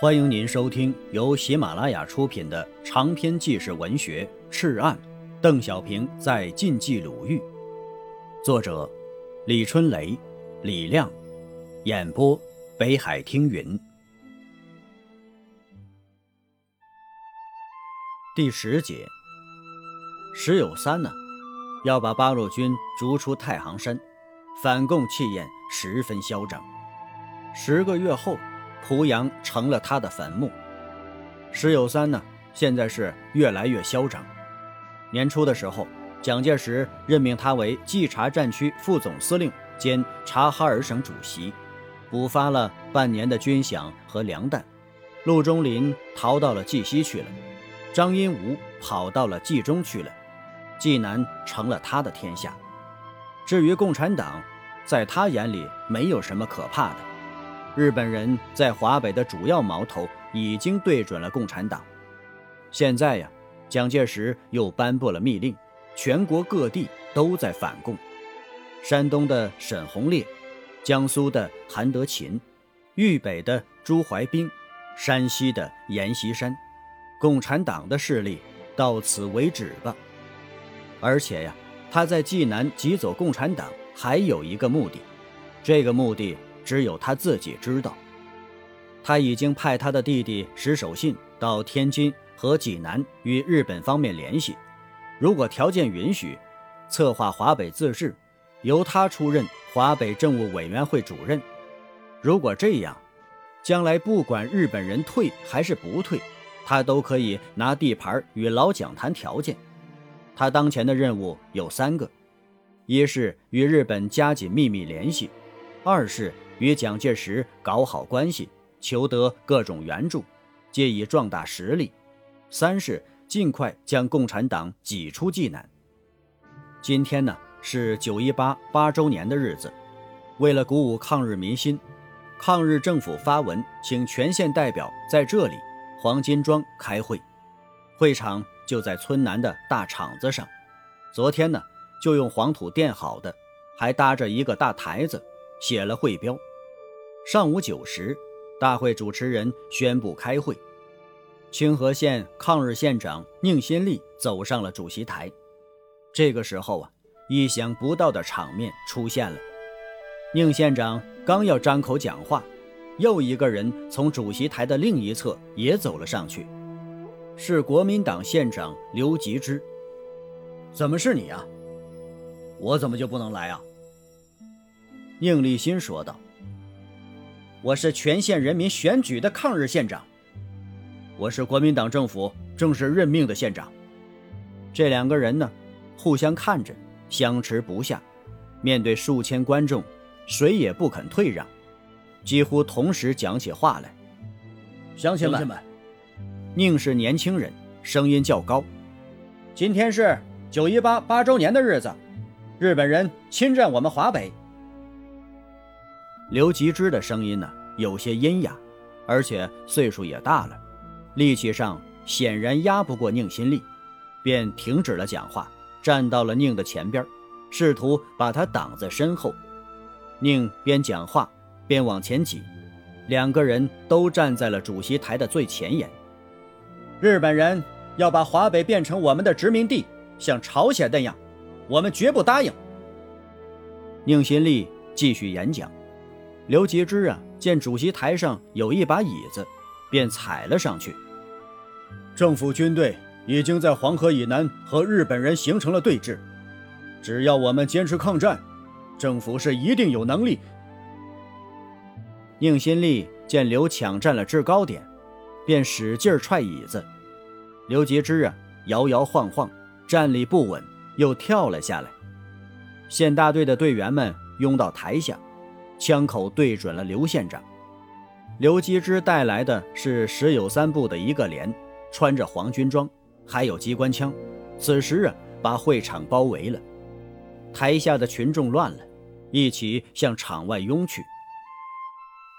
欢迎您收听由喜马拉雅出品的长篇纪实文学《赤案》，邓小平在晋冀鲁豫，作者李春雷、李亮，演播北海听云。第十节，石有三呢，要把八路军逐出太行山，反共气焰十分嚣张。十个月后。濮阳成了他的坟墓。石友三呢，现在是越来越嚣张。年初的时候，蒋介石任命他为冀察战区副总司令兼察哈尔省主席，补发了半年的军饷和粮弹。陆中林逃到了冀西去了，张荫吾跑到了冀中去了，冀南成了他的天下。至于共产党，在他眼里没有什么可怕的。日本人在华北的主要矛头已经对准了共产党。现在呀，蒋介石又颁布了密令，全国各地都在反共。山东的沈鸿烈，江苏的韩德勤，豫北的朱怀冰，山西的阎锡山，共产党的势力到此为止吧。而且呀，他在济南挤走共产党还有一个目的，这个目的。只有他自己知道，他已经派他的弟弟石守信到天津和济南与日本方面联系，如果条件允许，策划华北自治，由他出任华北政务委员会主任。如果这样，将来不管日本人退还是不退，他都可以拿地盘与老蒋谈条件。他当前的任务有三个：一是与日本加紧秘密联系；二是。与蒋介石搞好关系，求得各种援助，借以壮大实力。三是尽快将共产党挤出济南。今天呢是九一八八周年的日子，为了鼓舞抗日民心，抗日政府发文请全县代表在这里黄金庄开会，会场就在村南的大场子上。昨天呢就用黄土垫好的，还搭着一个大台子，写了会标。上午九时，大会主持人宣布开会。清河县抗日县长宁新立走上了主席台。这个时候啊，意想不到的场面出现了。宁县长刚要张口讲话，又一个人从主席台的另一侧也走了上去，是国民党县长刘吉之。怎么是你啊？我怎么就不能来啊？宁立新说道。我是全县人民选举的抗日县长，我是国民党政府正式任命的县长。这两个人呢，互相看着，相持不下。面对数千观众，谁也不肯退让，几乎同时讲起话来。乡亲们，宁是年轻人，声音较高。今天是九一八八周年的日子，日本人侵占我们华北。刘吉之的声音呢，有些阴哑，而且岁数也大了，力气上显然压不过宁新立，便停止了讲话，站到了宁的前边，试图把他挡在身后。宁边讲话边往前挤，两个人都站在了主席台的最前沿。日本人要把华北变成我们的殖民地，像朝鲜那样，我们绝不答应。宁新立继续演讲。刘吉之啊，见主席台上有一把椅子，便踩了上去。政府军队已经在黄河以南和日本人形成了对峙，只要我们坚持抗战，政府是一定有能力。宁新立见刘抢占了制高点，便使劲踹椅子。刘吉之啊，摇摇晃晃，站立不稳，又跳了下来。县大队的队员们拥到台下。枪口对准了刘县长，刘基之带来的是石有三部的一个连，穿着黄军装，还有机关枪。此时啊，把会场包围了，台下的群众乱了，一起向场外拥去。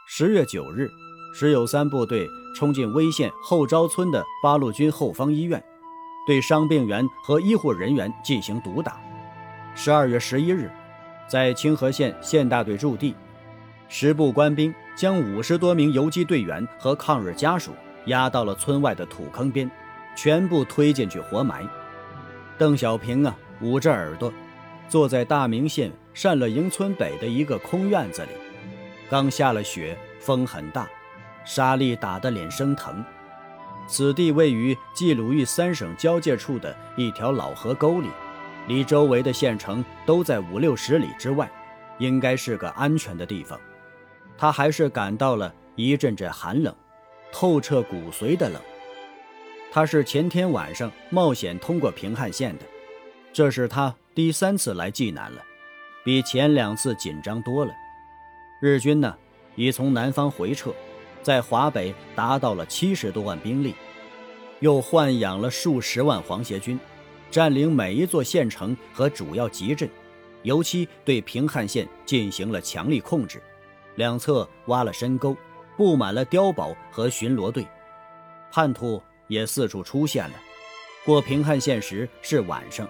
十月九日，石有三部队冲进威县后招村的八路军后方医院，对伤病员和医护人员进行毒打。十二月十一日，在清河县县大队驻地。十部官兵将五十多名游击队员和抗日家属押到了村外的土坑边，全部推进去活埋。邓小平啊，捂着耳朵，坐在大名县善乐营村北的一个空院子里。刚下了雪，风很大，沙粒打得脸生疼。此地位于冀鲁豫三省交界处的一条老河沟里，离周围的县城都在五六十里之外，应该是个安全的地方。他还是感到了一阵阵寒冷，透彻骨髓的冷。他是前天晚上冒险通过平汉线的，这是他第三次来济南了，比前两次紧张多了。日军呢，已从南方回撤。在华北达到了七十多万兵力，又豢养了数十万皇协军，占领每一座县城和主要集镇，尤其对平汉线进行了强力控制，两侧挖了深沟，布满了碉堡和巡逻队，叛徒也四处出现了。过平汉线时是晚上，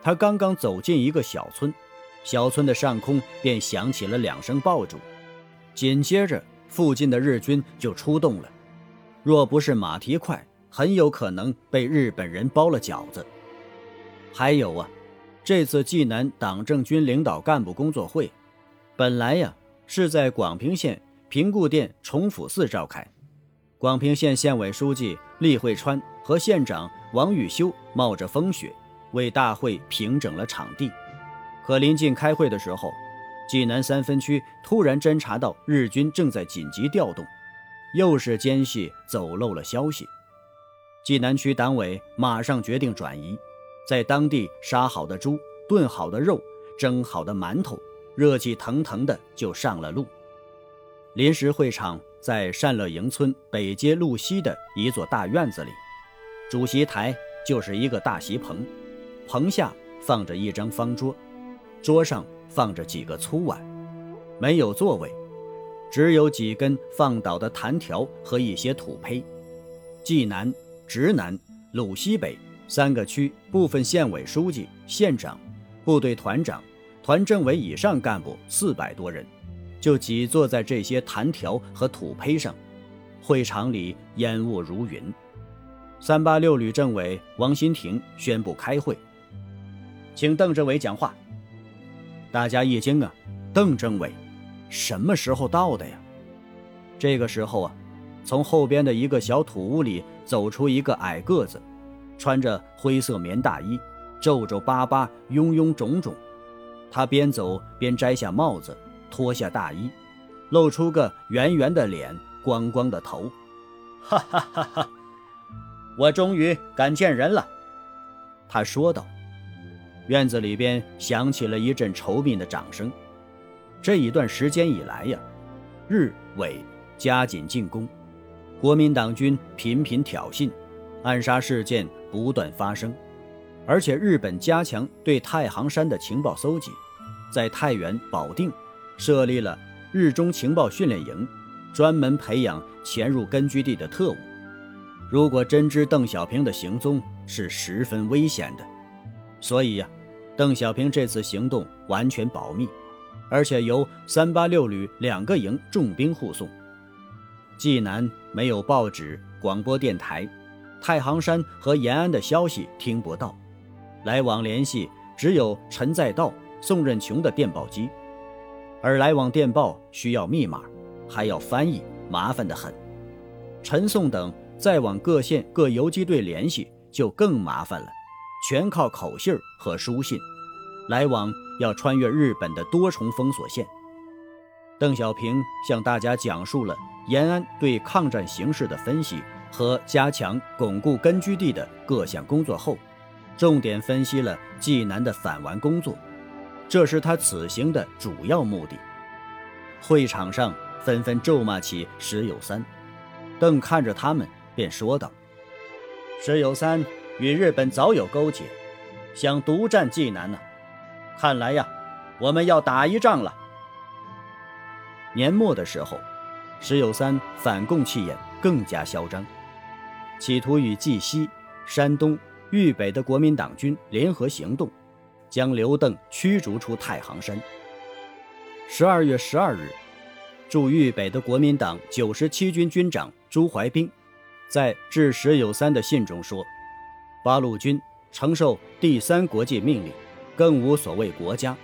他刚刚走进一个小村，小村的上空便响起了两声爆竹，紧接着。附近的日军就出动了，若不是马蹄快，很有可能被日本人包了饺子。还有啊，这次济南党政军领导干部工作会，本来呀是在广平县平固店崇福寺召开，广平县县委书记厉慧川和县长王玉修冒着风雪为大会平整了场地，可临近开会的时候。济南三分区突然侦察到日军正在紧急调动，又是奸细走漏了消息。济南区党委马上决定转移，在当地杀好的猪、炖好的肉、蒸好的馒头，热气腾腾的就上了路。临时会场在善乐营村北街路西的一座大院子里，主席台就是一个大席棚，棚下放着一张方桌，桌上。放着几个粗碗，没有座位，只有几根放倒的弹条和一些土坯。济南、直南、鲁西北三个区部分县委书记、县长、部队团长、团政委以上干部四百多人，就挤坐在这些弹条和土坯上。会场里烟雾如云。三八六旅政委王新亭宣布开会，请邓政委讲话。大家一惊啊，邓政委，什么时候到的呀？这个时候啊，从后边的一个小土屋里走出一个矮个子，穿着灰色棉大衣，皱皱巴巴，臃臃肿肿。他边走边摘下帽子，脱下大衣，露出个圆圆的脸，光光的头。哈哈哈哈！我终于敢见人了，他说道。院子里边响起了一阵稠密的掌声。这一段时间以来呀，日伪加紧进攻，国民党军频频挑衅，暗杀事件不断发生，而且日本加强对太行山的情报搜集，在太原、保定设立了日中情报训练营，专门培养潜入根据地的特务。如果真知邓小平的行踪，是十分危险的。所以呀，邓小平这次行动完全保密，而且由三八六旅两个营重兵护送。济南没有报纸、广播电台，太行山和延安的消息听不到，来往联系只有陈再道、宋任穷的电报机，而来往电报需要密码，还要翻译，麻烦得很。陈宋等再往各县各游击队联系就更麻烦了。全靠口信和书信，来往要穿越日本的多重封锁线。邓小平向大家讲述了延安对抗战形势的分析和加强巩固根据地的各项工作后，重点分析了济南的反顽工作，这是他此行的主要目的。会场上纷纷咒骂起石友三，邓看着他们便说道：“石友三。”与日本早有勾结，想独占济南呢。看来呀，我们要打一仗了。年末的时候，石友三反共气焰更加嚣张，企图与冀西、山东、豫北的国民党军联合行动，将刘邓驱逐出太行山。十二月十二日，驻豫北的国民党九十七军军长朱怀彬，在致石友三的信中说：“八路军承受第三国际命令，更无所谓国家。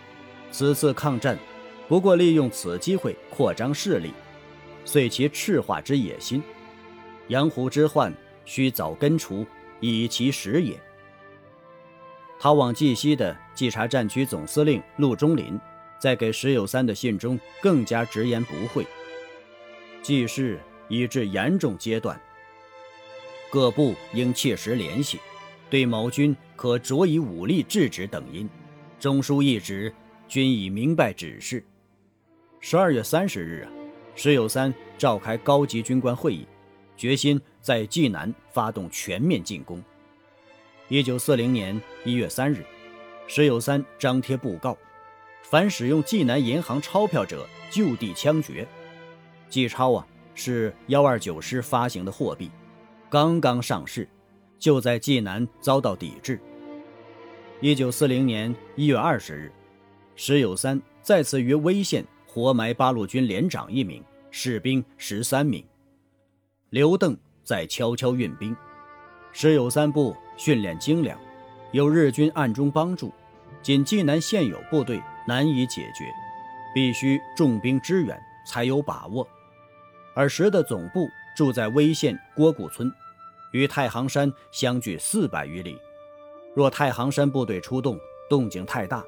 此次抗战，不过利用此机会扩张势力，遂其赤化之野心。养虎之患，须早根除，以其实也。”逃往冀西的冀察战区总司令陆中林。在给石友三的信中，更加直言不讳。计事已至严重阶段，各部应切实联系，对某军可着以武力制止等因。中书一旨，均已明白指示。十二月三十日啊，石友三召开高级军官会议，决心在济南发动全面进攻。一九四零年一月三日，石友三张贴布告。凡使用济南银行钞票者，就地枪决。济钞啊，是幺二九师发行的货币，刚刚上市，就在济南遭到抵制。一九四零年一月二十日，石友三再次于威县活埋八路军连长一名，士兵十三名。刘邓在悄悄运兵，石友三部训练精良，有日军暗中帮助，仅济南现有部队。难以解决，必须重兵支援才有把握。尔时的总部住在威县郭固村，与太行山相距四百余里。若太行山部队出动，动静太大，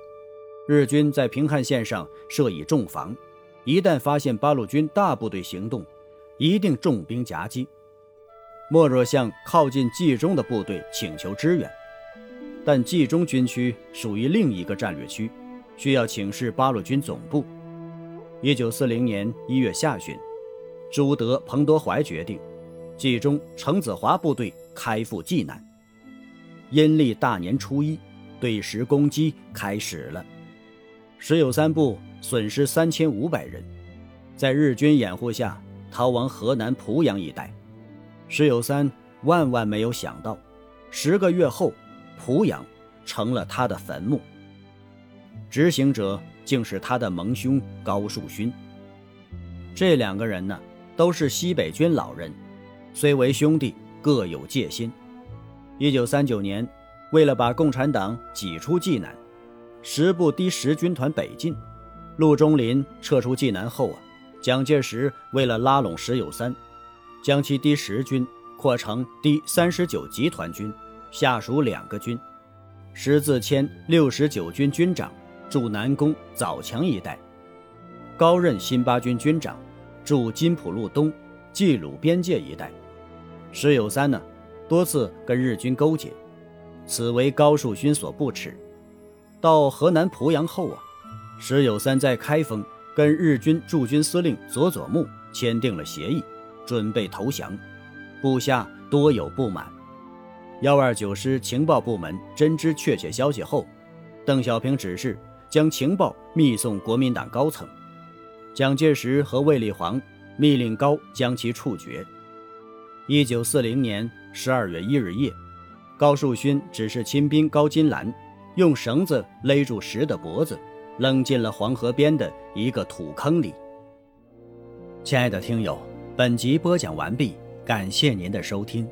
日军在平汉线上设以重防，一旦发现八路军大部队行动，一定重兵夹击。莫若向靠近冀中的部队请求支援，但冀中军区属于另一个战略区。需要请示八路军总部。一九四零年一月下旬，朱德、彭德怀决定，冀中程子华部队开赴济南。阴历大年初一，对时攻击开始了。石友三部损失三千五百人，在日军掩护下逃往河南濮阳一带。石友三万万没有想到，十个月后，濮阳成了他的坟墓。执行者竟是他的盟兄高树勋。这两个人呢，都是西北军老人，虽为兄弟，各有戒心。一九三九年，为了把共产党挤出济南，十部第十军团北进。陆中麟撤出济南后啊，蒋介石为了拉拢石友三，将其第十军扩成第三十九集团军，下属两个军，石自谦六十九军军长。驻南宫、枣强一带，高任新八军军长，驻金浦路东、冀鲁边界一带。石友三呢，多次跟日军勾结，此为高树勋所不齿。到河南濮阳后啊，石友三在开封跟日军驻军司令佐佐木签订了协议，准备投降，部下多有不满。幺二九师情报部门真知确切消息后，邓小平指示。将情报密送国民党高层，蒋介石和卫立煌密令高将其处决。一九四零年十二月一日夜，高树勋指示亲兵高金兰用绳子勒住石的脖子，扔进了黄河边的一个土坑里。亲爱的听友，本集播讲完毕，感谢您的收听。